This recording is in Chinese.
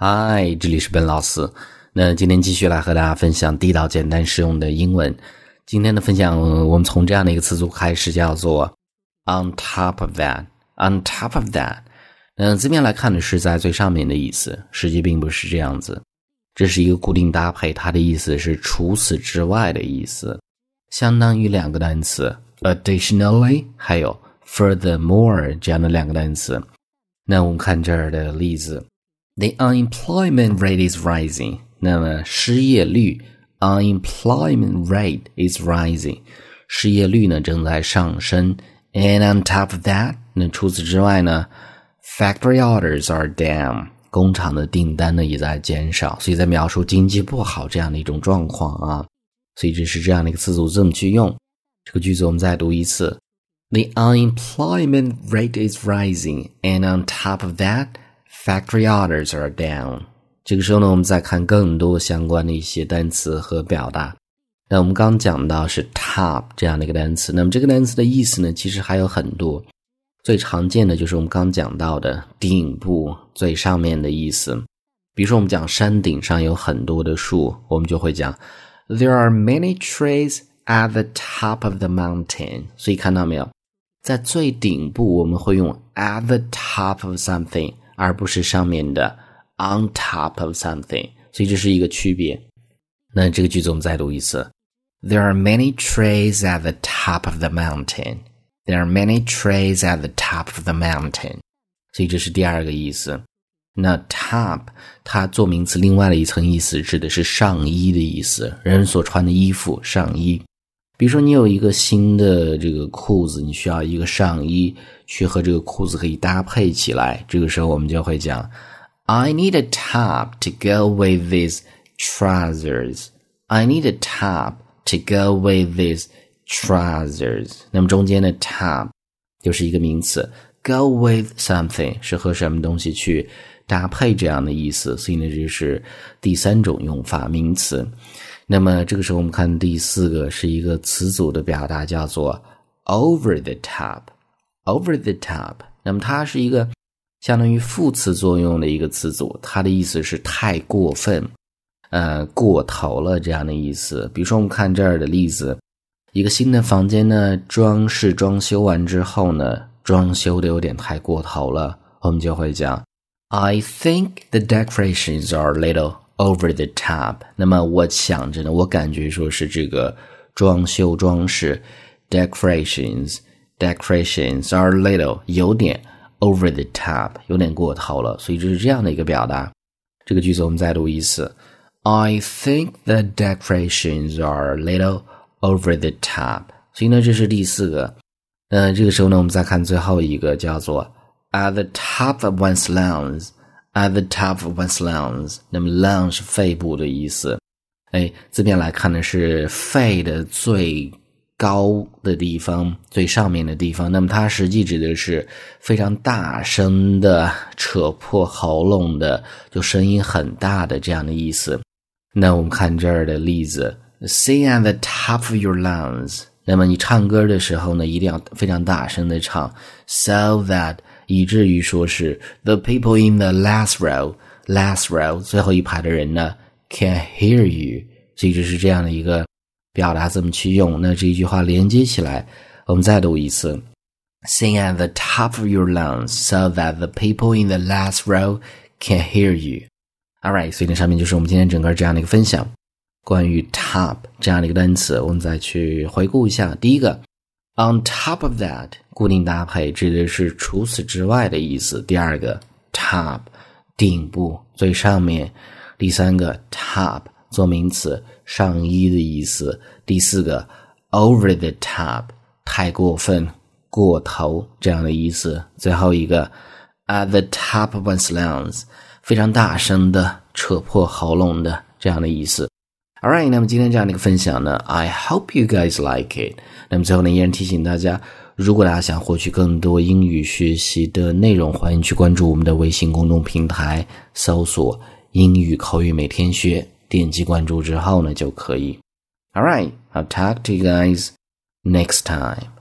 嗨，这里是本老师。那今天继续来和大家分享地道、简单、实用的英文。今天的分享，我们从这样的一个词组开始，叫做 “on top of that”。on top of that，嗯，字面来看呢是在最上面的意思，实际并不是这样子。这是一个固定搭配，它的意思是除此之外的意思，相当于两个单词 “additionally” 还有 “furthermore” 这样的两个单词。那我们看这儿的例子。The unemployment rate is rising。那么失业率，unemployment rate is rising，失业率呢正在上升。And on top of that，那除此之外呢，factory orders are down，工厂的订单呢也在减少。所以在描述经济不好这样的一种状况啊，所以这是这样的一个词组这么去用。这个句子我们再读一次：The unemployment rate is rising, and on top of that。 Factory orders are down。这个时候呢，我们再看更多相关的一些单词和表达。那我们刚讲到是 top 这样的一个单词，那么这个单词的意思呢，其实还有很多。最常见的就是我们刚讲到的顶部最上面的意思。比如说，我们讲山顶上有很多的树，我们就会讲 There are many trees at the top of the mountain。所以看到没有，在最顶部我们会用 at the top of something。而不是上面的 on top of something，所以这是一个区别。那这个句子我们再读一次：There are many trees at the top of the mountain. There are many trees at the top of the mountain。所以这是第二个意思。那 top 它做名词，另外的一层意思指的是上衣的意思，人所穿的衣服上衣。比如说，你有一个新的这个裤子，你需要一个上衣去和这个裤子可以搭配起来。这个时候，我们就会讲：I need a top to go with these trousers. I need a top to go with these trousers. 那么中间的 top 就是一个名词，go with something 是和什么东西去搭配这样的意思。所以呢，这是第三种用法，名词。那么这个时候，我们看第四个是一个词组的表达，叫做 over the top。over the top，那么它是一个相当于副词作用的一个词组，它的意思是太过分，呃，过头了这样的意思。比如说，我们看这儿的例子，一个新的房间呢，装饰装修完之后呢，装修的有点太过头了，我们就会讲，I think the decorations are little。Over the top，那么我想着呢，我感觉说是这个装修装饰，decorations，decorations are little 有点 over the top，有点过头了，所以这是这样的一个表达。这个句子我们再读一次，I think the decorations are little over the top。所以呢，这是第四个。嗯，这个时候呢，我们再看最后一个，叫做 at the top of one's lungs。 At the top of one's lungs，那么 lung 是肺部的意思。哎，字面来看呢是肺的最高的地方，最上面的地方。那么它实际指的是非常大声的扯破喉咙的，就声音很大的这样的意思。那我们看这儿的例子：Sing at the top of your lungs。那么你唱歌的时候呢，一定要非常大声的唱，so that。以至于说是 the people in the last row, last row 最后一排的人呢 can hear you，所以这是这样的一个表达怎么去用。那这一句话连接起来，我们再读一次：Sing at the top of your lungs so that the people in the last row can hear you. All right，所以那上面就是我们今天整个这样的一个分享，关于 top 这样的一个单词，我们再去回顾一下。第一个，on top of that。固定搭配指的是除此之外的意思。第二个，top，顶部最上面。第三个，top 做名词，上衣的意思。第四个，over the top，太过分、过头这样的意思。最后一个，at the top of one's lungs，非常大声的、扯破喉咙的这样的意思。All right，那么今天这样的一个分享呢，I hope you guys like it。那么最后呢，依然提醒大家。如果大家想获取更多英语学习的内容，欢迎去关注我们的微信公众平台，搜索“英语口语每天学”，点击关注之后呢就可以。All right, I'll talk to you guys next time.